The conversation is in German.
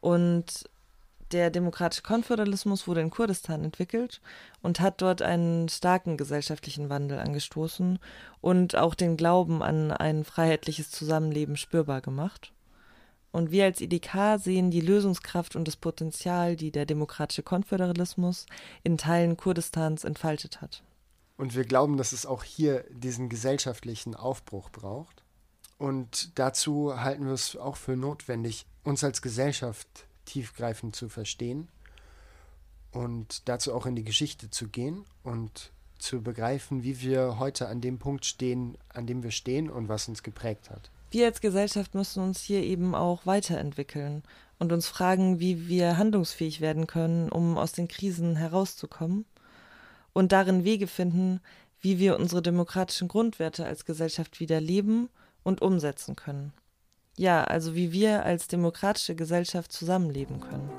Und der demokratische Konföderalismus wurde in Kurdistan entwickelt und hat dort einen starken gesellschaftlichen Wandel angestoßen und auch den Glauben an ein freiheitliches Zusammenleben spürbar gemacht. Und wir als IDK sehen die Lösungskraft und das Potenzial, die der demokratische Konföderalismus in Teilen Kurdistans entfaltet hat. Und wir glauben, dass es auch hier diesen gesellschaftlichen Aufbruch braucht. Und dazu halten wir es auch für notwendig, uns als Gesellschaft tiefgreifend zu verstehen und dazu auch in die Geschichte zu gehen und zu begreifen, wie wir heute an dem Punkt stehen, an dem wir stehen und was uns geprägt hat. Wir als Gesellschaft müssen uns hier eben auch weiterentwickeln und uns fragen, wie wir handlungsfähig werden können, um aus den Krisen herauszukommen und darin Wege finden, wie wir unsere demokratischen Grundwerte als Gesellschaft wieder leben und umsetzen können. Ja, also wie wir als demokratische Gesellschaft zusammenleben können.